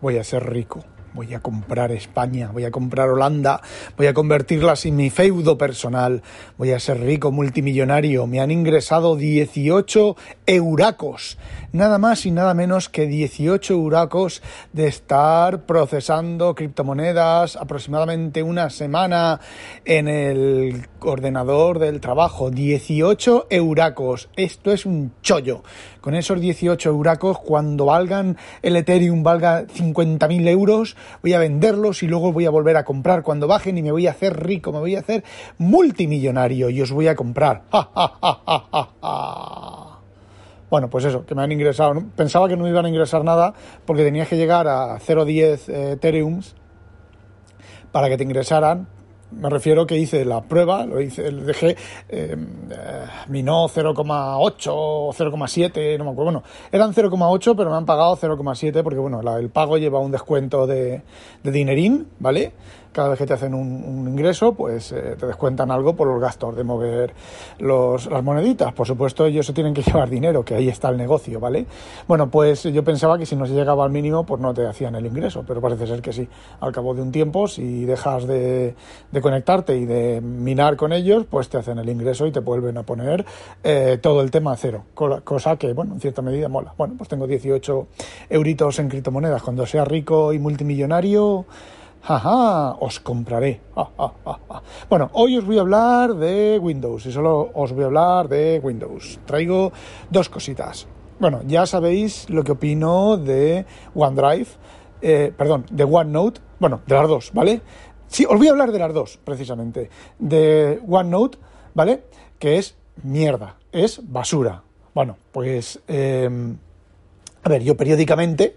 Voy a ser rico voy a comprar España, voy a comprar Holanda, voy a convertirlas en mi feudo personal, voy a ser rico multimillonario, me han ingresado 18 euracos, nada más y nada menos que 18 euracos de estar procesando criptomonedas aproximadamente una semana en el ordenador del trabajo, 18 euracos, esto es un chollo, con esos 18 euracos cuando valgan el Ethereum valga 50.000 euros, voy a venderlos y luego voy a volver a comprar cuando bajen y me voy a hacer rico, me voy a hacer multimillonario y os voy a comprar. Bueno, pues eso, que me han ingresado. Pensaba que no me iban a ingresar nada porque tenías que llegar a 0,10 eh, Ethereums para que te ingresaran, me refiero que hice la prueba, lo hice, dejé eh, mi no 0,8 o 0,7, no me acuerdo. Bueno, eran 0,8, pero me han pagado 0,7 porque, bueno, el pago lleva un descuento de, de dinerín, ¿vale? Cada vez que te hacen un, ingreso, pues eh, te descuentan algo por los gastos de mover los, las moneditas. Por supuesto, ellos se tienen que llevar dinero, que ahí está el negocio, ¿vale? Bueno, pues yo pensaba que si no se llegaba al mínimo, pues no te hacían el ingreso, pero parece ser que sí. Al cabo de un tiempo, si dejas de, conectarte y de minar con ellos, pues te hacen el ingreso y te vuelven a poner eh, todo el tema a cero, cosa que, bueno, en cierta medida mola. Bueno, pues tengo 18 euritos en criptomonedas. Cuando sea rico y multimillonario, Jaja, os compraré. bueno, hoy os voy a hablar de Windows y solo os voy a hablar de Windows. Traigo dos cositas. Bueno, ya sabéis lo que opino de OneDrive, eh, perdón, de OneNote, bueno, de las dos, ¿vale? Sí, os voy a hablar de las dos, precisamente. De OneNote, ¿vale? Que es mierda, es basura. Bueno, pues, em, a ver, yo periódicamente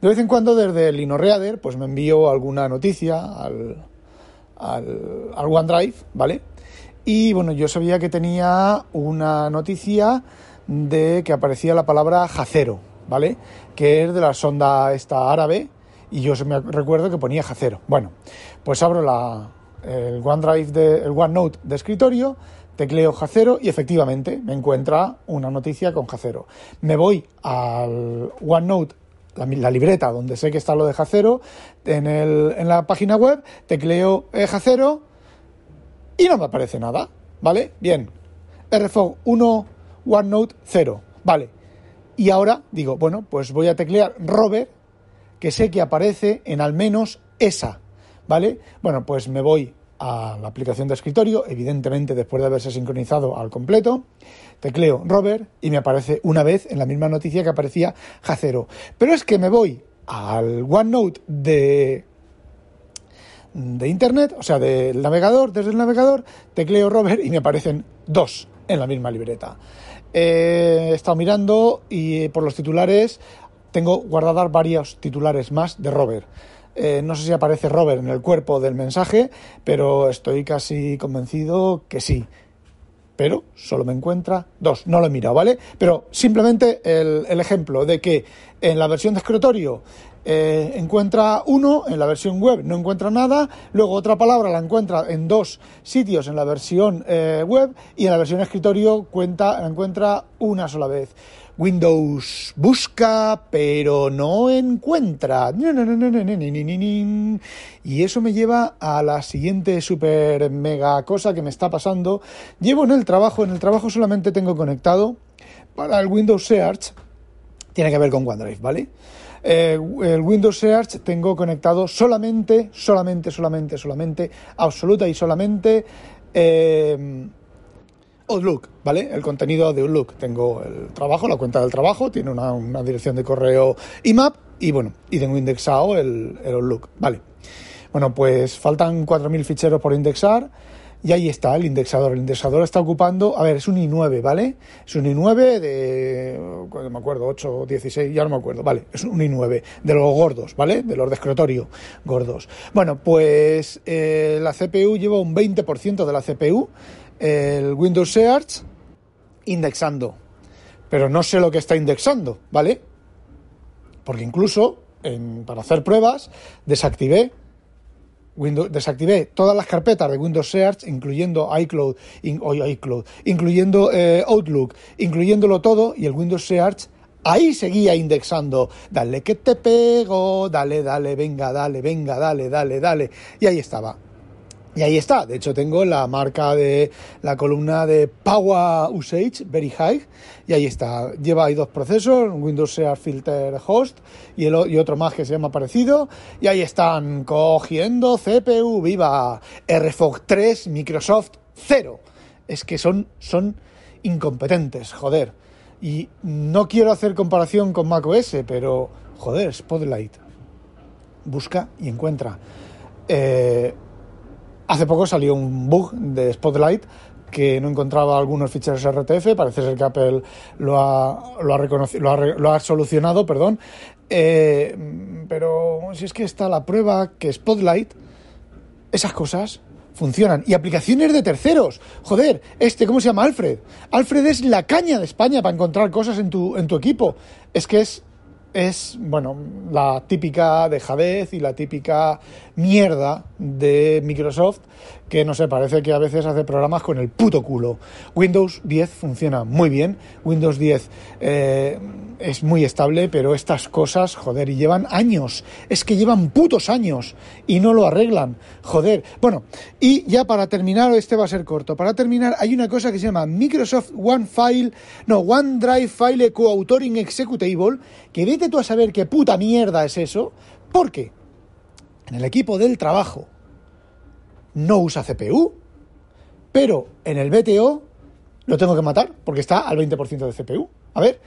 de vez en cuando desde el InnoReader pues me envío alguna noticia al, al, OneDrive, ¿vale? Y bueno, yo sabía que tenía una noticia de que aparecía la palabra jacero, ¿vale? Que es de la sonda esta árabe y yo me recuerdo que ponía jacero. Bueno, pues abro la, el OneDrive, de, el OneNote de escritorio, tecleo jacero y efectivamente me encuentra una noticia con jacero. Me voy al OneNote la, libreta donde sé que está lo de Jacero, en, el, en la página web, tecleo eh, Jacero y no me aparece nada, ¿vale? Bien, RFOG 1, OneNote 0, ¿vale? Y ahora digo, bueno, pues voy a teclear Robert, que sé que aparece en al menos esa, ¿vale? Bueno, pues me voy a la aplicación de escritorio, evidentemente después de haberse sincronizado al completo, tecleo Robert y me aparece una vez en la misma noticia que aparecía Jacero. Pero es que me voy al OneNote de de internet, o sea, del navegador, desde el navegador, tecleo Robert y me aparecen dos en la misma libreta. he estado mirando y por los titulares tengo guardadas varios titulares más de Robert. Eh, no sé si aparece Robert en el cuerpo del mensaje, pero estoy casi convencido que sí. Pero solo me encuentra dos. No lo he mirado, ¿vale? Pero simplemente el, ejemplo de que en la versión de escritorio eh, encuentra uno, en la versión web no encuentra nada, luego otra palabra la encuentra en dos sitios en la versión eh, web y en la versión escritorio cuenta, la encuentra una sola vez. Windows busca, pero no encuentra. Y eso me lleva a la siguiente super mega cosa que me está pasando. Llevo en el trabajo, en el trabajo solamente tengo conectado para el Windows Search. Tiene que ver con OneDrive, ¿vale? Eh, el Windows Search tengo conectado solamente, solamente, solamente, solamente, absoluta y solamente. Eh, Outlook, ¿vale? El contenido de Outlook. Tengo el trabajo, la cuenta del trabajo, tiene una, dirección de correo IMAP y bueno, y tengo indexado el, el Outlook, ¿vale? Bueno, pues faltan 4.000 ficheros por indexar y ahí está el indexador. El indexador está ocupando, a ver, es un i9, ¿vale? Es un i9 de, no me acuerdo, 8 o 16, ya no me acuerdo, ¿vale? Es un i9 de los gordos, ¿vale? De los de escritorio gordos. Bueno, pues eh, la CPU lleva un 20% de la CPU el Windows Search indexando. Pero no sé lo que está indexando, ¿vale? Porque incluso para hacer pruebas desactivé Windows, desactivé todas las carpetas de Windows Search, incluyendo iCloud, iCloud incluyendo eh, Outlook, incluyéndolo todo, y el Windows Search Ahí seguía indexando, dale que te pego, dale, dale, venga, dale, venga, dale, dale, dale. Y ahí estaba. Y ahí está, de hecho tengo la marca de la columna de Power Usage, Very High, y ahí está. Lleva ahí dos procesos, Windows Share Filter Host y, el, otro más que se llama parecido, y ahí están cogiendo CPU, viva RFOG 3, Microsoft 0. Es que son, son incompetentes, joder. Y no quiero hacer comparación con macOS, pero joder, Spotlight. Busca y encuentra. Eh, Hace poco salió un bug de Spotlight que no encontraba algunos ficheros RTF, parece ser que Apple lo ha, lo ha, lo ha, solucionado, perdón, eh, pero si es que está la prueba que Spotlight, esas cosas funcionan. Y aplicaciones de terceros. Joder, este, ¿cómo se llama? Alfred. Alfred es la caña de España para encontrar cosas en tu, en tu equipo. Es que es es, bueno, la típica dejadez y la típica mierda de Microsoft que no sé, parece que a veces hace programas con el puto culo. Windows 10 funciona muy bien, Windows 10 eh, es muy estable, pero estas cosas, joder, y llevan años, es que llevan putos años y no lo arreglan, joder. Bueno, y ya para terminar, este va a ser corto, para terminar hay una cosa que se llama Microsoft One File, no, OneDrive File Co-Authoring Executable, que tú a saber qué puta mierda es eso, porque en el equipo del trabajo, no usa CPU, pero en el BTO lo tengo que matar porque está al 20% de CPU. A ver,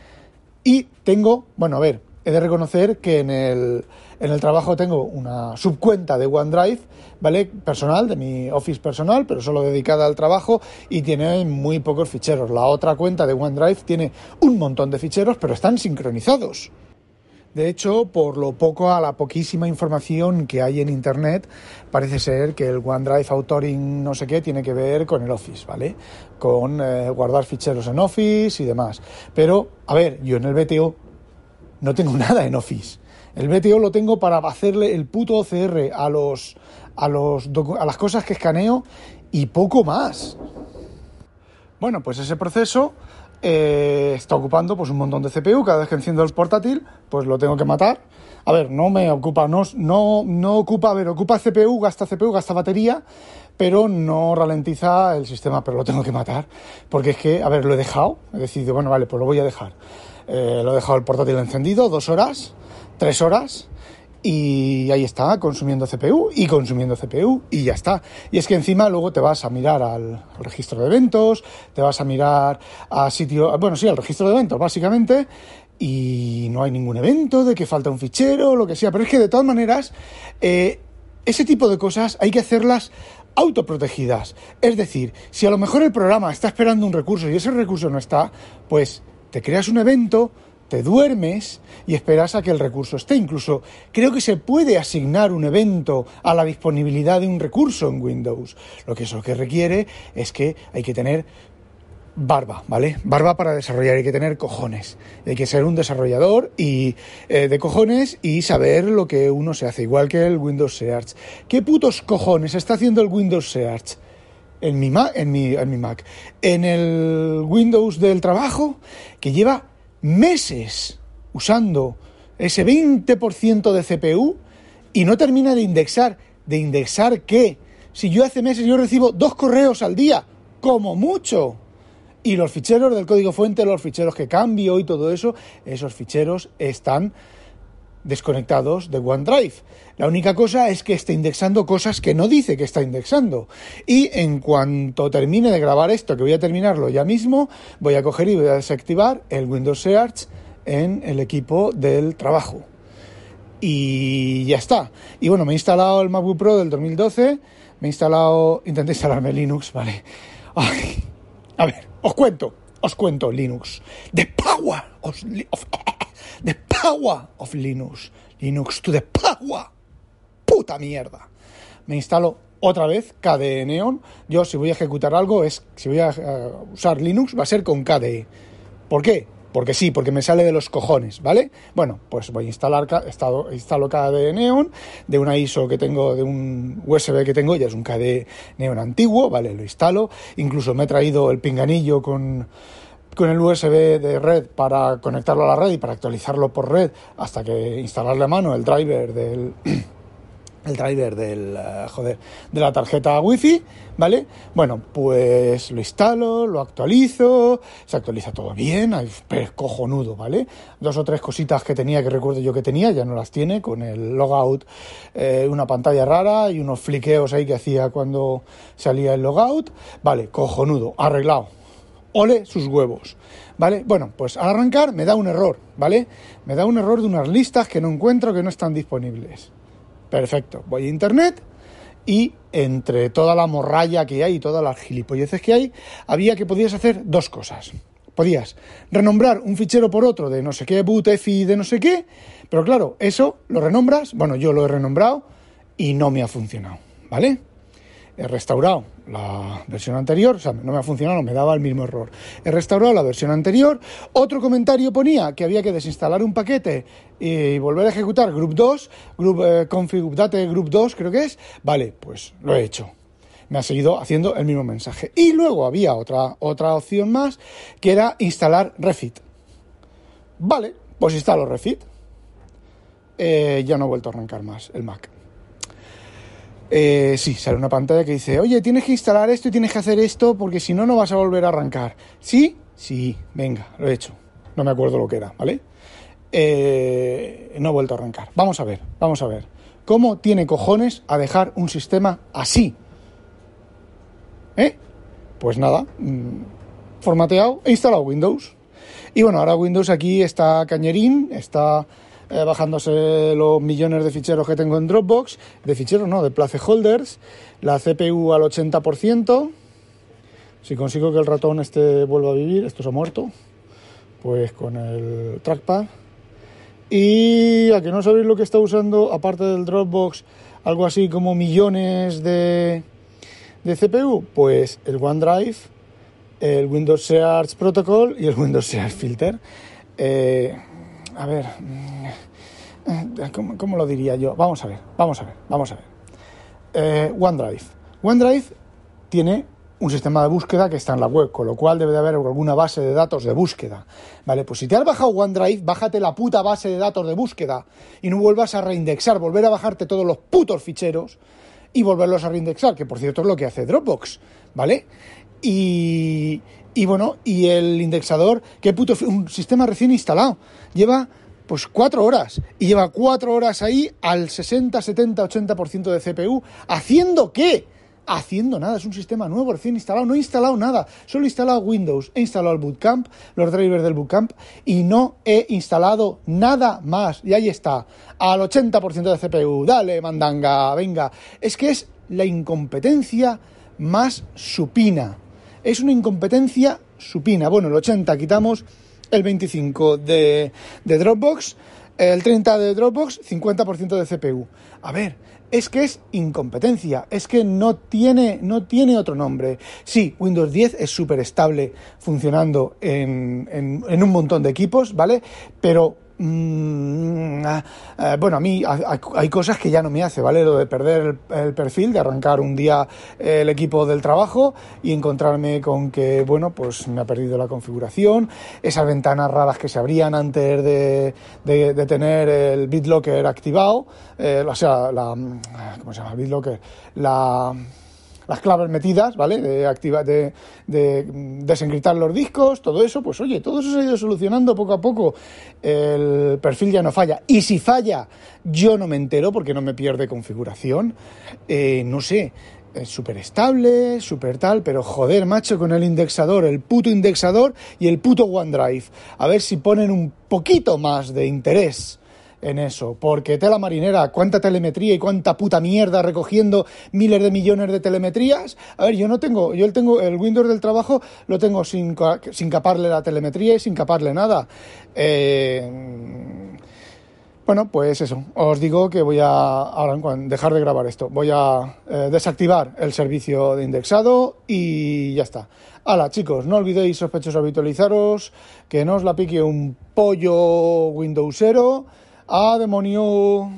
y tengo, bueno, a ver, he de reconocer que en el, en el trabajo tengo una subcuenta de OneDrive, ¿vale? Personal, de mi Office personal, pero solo dedicada al trabajo y tiene muy pocos ficheros. La otra cuenta de OneDrive tiene un montón de ficheros, pero están sincronizados. De hecho, por lo poco a la poquísima información que hay en Internet, parece ser que el OneDrive Authoring no sé qué tiene que ver con el Office, ¿vale? Con eh, guardar ficheros en Office y demás. Pero, a ver, yo en el BTO no tengo nada en Office. El BTO lo tengo para hacerle el puto OCR a los a los a las cosas que escaneo y poco más. Bueno, pues ese proceso eh, está ocupando pues un montón de CPU. Cada vez que enciendo el portátil, pues lo tengo que matar. A ver, no me ocupa, no, no, ocupa, a ver, ocupa CPU, gasta CPU, gasta batería, pero no ralentiza el sistema, pero lo tengo que matar. Porque es que, a ver, lo he dejado, he decidido, bueno, vale, pues lo voy a dejar. Eh, lo he dejado el portátil encendido, dos horas, tres horas, y ahí está, consumiendo CPU y consumiendo CPU y ya está. Y es que encima luego te vas a mirar al, registro de eventos, te vas a mirar a sitio, bueno, sí, al registro de eventos básicamente, y no hay ningún evento de que falta un fichero lo que sea. Pero es que de todas maneras, eh, ese tipo de cosas hay que hacerlas autoprotegidas. Es decir, si a lo mejor el programa está esperando un recurso y ese recurso no está, pues te creas un evento te duermes y esperas a que el recurso esté. Incluso creo que se puede asignar un evento a la disponibilidad de un recurso en Windows. Lo que eso que requiere es que hay que tener barba, ¿vale? Barba para desarrollar, hay que tener cojones. Hay que ser un desarrollador y eh, de cojones y saber lo que uno se hace, igual que el Windows Search. ¿Qué putos cojones está haciendo el Windows Search? En mi, en, mi, en mi Mac. En el Windows del trabajo, que lleva meses usando ese 20% de CPU y no termina de indexar. ¿De indexar qué? Si yo hace meses yo recibo dos correos al día, como mucho. Y los ficheros del código fuente, los ficheros que cambio y todo eso, esos ficheros están desconectados de OneDrive. La única cosa es que esté indexando cosas que no dice que está indexando. Y en cuanto termine de grabar esto, que voy a terminarlo ya mismo, voy a coger y voy a desactivar el Windows Search en el equipo del trabajo. Y ya está. Y bueno, me he instalado el MacBook Pro del 2012, me he instalado, intenté instalarme Linux, vale. a ver, os cuento, os cuento Linux. The power of The power of Linux. Linux to the power. Puta mierda. Me instalo otra vez KDE Neon. Yo si voy a ejecutar algo es si voy a eh, usar Linux va a ser con KDE. ¿Por qué? Porque sí, porque me sale de los cojones, ¿vale? Bueno, pues voy a instalar instalo KDE Neon de una ISO que tengo, de un USB que tengo, ya es un KDE Neon antiguo, ¿vale? Lo instalo. Incluso me he traído el pinganillo con con el USB de red para conectarlo a la red y para actualizarlo por red hasta que instalarle a mano el driver del el driver del eh, joder de la tarjeta wifi vale bueno pues lo instalo lo actualizo se actualiza todo bien es cojonudo vale dos o tres cositas que tenía que recuerdo yo que tenía ya no las tiene con el logout eh, una pantalla rara y unos fliqueos ahí que hacía cuando salía el logout vale cojonudo arreglado ole sus huevos ¿vale? Bueno, pues al arrancar me da un error, ¿vale? Me da un error de unas listas que no encuentro que no están disponibles. Perfecto, voy a internet y entre toda la morralla que hay y todas las gilipolleces que hay, había que podías hacer dos cosas. Podías renombrar un fichero por otro de no sé qué, boot, EFI, de no sé qué, pero claro, eso lo renombras, bueno, yo lo he renombrado y no me ha funcionado, ¿vale? He restaurado la versión anterior, o sea, no me ha funcionado, me daba el mismo error. He restaurado la versión anterior. Otro comentario ponía que había que desinstalar un paquete y volver a ejecutar Group 2, Group eh, Config Update Group 2, creo que es. Vale, pues lo he hecho. Me ha seguido haciendo el mismo mensaje. Y luego había otra, otra opción más, que era instalar Refit. Vale, pues instalo Refit. Eh, ya no he vuelto a arrancar más el Mac. Eh, sí, sale una pantalla que dice, oye, tienes que instalar esto y tienes que hacer esto porque si no, no vas a volver a arrancar. ¿Sí? Sí, venga, lo he hecho. No me acuerdo lo que era, ¿vale? Eh, no he vuelto a arrancar. Vamos a ver, vamos a ver. ¿Cómo tiene cojones a dejar un sistema así? ¿Eh? Pues nada, mm, formateado e instalado Windows. Y bueno, ahora Windows aquí está cañerín, está eh, bajándose los millones de ficheros que tengo en Dropbox, de ficheros no, de placeholders, la CPU al 80%, si consigo que el ratón este vuelva a vivir, esto se ha muerto, pues con el trackpad. Y a que no sabéis lo que está usando, aparte del Dropbox, algo así como millones de, de CPU, pues el OneDrive, el Windows Search Protocol y el Windows Search Filter. Eh, a ver, mm, ¿cómo, lo diría yo? Vamos a ver, vamos a ver, vamos a ver. Eh, OneDrive. OneDrive tiene un sistema de búsqueda que está en la web, con lo cual debe de haber alguna base de datos de búsqueda. Vale, pues si te has bajado OneDrive, bájate la puta base de datos de búsqueda y no vuelvas a reindexar, volver a bajarte todos los putos ficheros y volverlos a reindexar, que por cierto es lo que hace Dropbox, ¿vale? Y, y bueno, y el indexador, qué puto, un sistema recién instalado, lleva pues cuatro horas y lleva cuatro horas ahí al 60, 70, 80% de CPU. ¿Haciendo qué? Haciendo nada, es un sistema nuevo, recién instalado, no he instalado nada, solo he instalado Windows, he instalado el Bootcamp, los drivers del Bootcamp y no he instalado nada más. Y ahí está, al 80% de CPU, dale, mandanga, venga. Es que es la incompetencia más supina es una incompetencia supina. Bueno, el 80 quitamos el 25 de, de Dropbox, el 30 de Dropbox, 50% de CPU. A ver, es que es incompetencia, es que no tiene, no tiene otro nombre. Sí, Windows 10 es súper estable funcionando en, en, en, un montón de equipos, ¿vale? Pero Mm, ah, ah, bueno, a mí hay cosas que ya no me hace, ¿vale? Lo de perder el, perfil, de arrancar un día el equipo del trabajo y encontrarme con que, bueno, pues me ha perdido la configuración, esas ventanas raras que se abrían antes de, de, tener el BitLocker activado, eh, o sea, la, ¿cómo se llama? BitLocker, la las claves metidas, ¿vale? De, activa, de, de desencriptar los discos, todo eso, pues oye, todo eso se ha ido solucionando poco a poco. El perfil ya no falla. Y si falla, yo no me entero porque no me pierde configuración. Eh, no sé, es súper estable, súper tal, pero joder, macho, con el indexador, el puto indexador y el puto OneDrive. A ver si ponen un poquito más de interés en eso, porque tela marinera, cuánta telemetría y cuánta puta mierda recogiendo miles de millones de telemetrías. A ver, yo no tengo, yo tengo el Windows del trabajo, lo tengo sin, sin caparle la telemetría y sin caparle nada. Eh, bueno, pues eso, os digo que voy a, ahora dejar de grabar esto, voy a eh, desactivar el servicio de indexado y ya está. Hala, chicos, no olvidéis sospechosos habitualizaros, que no os la pique un pollo Windowsero ¡Ah, demonio!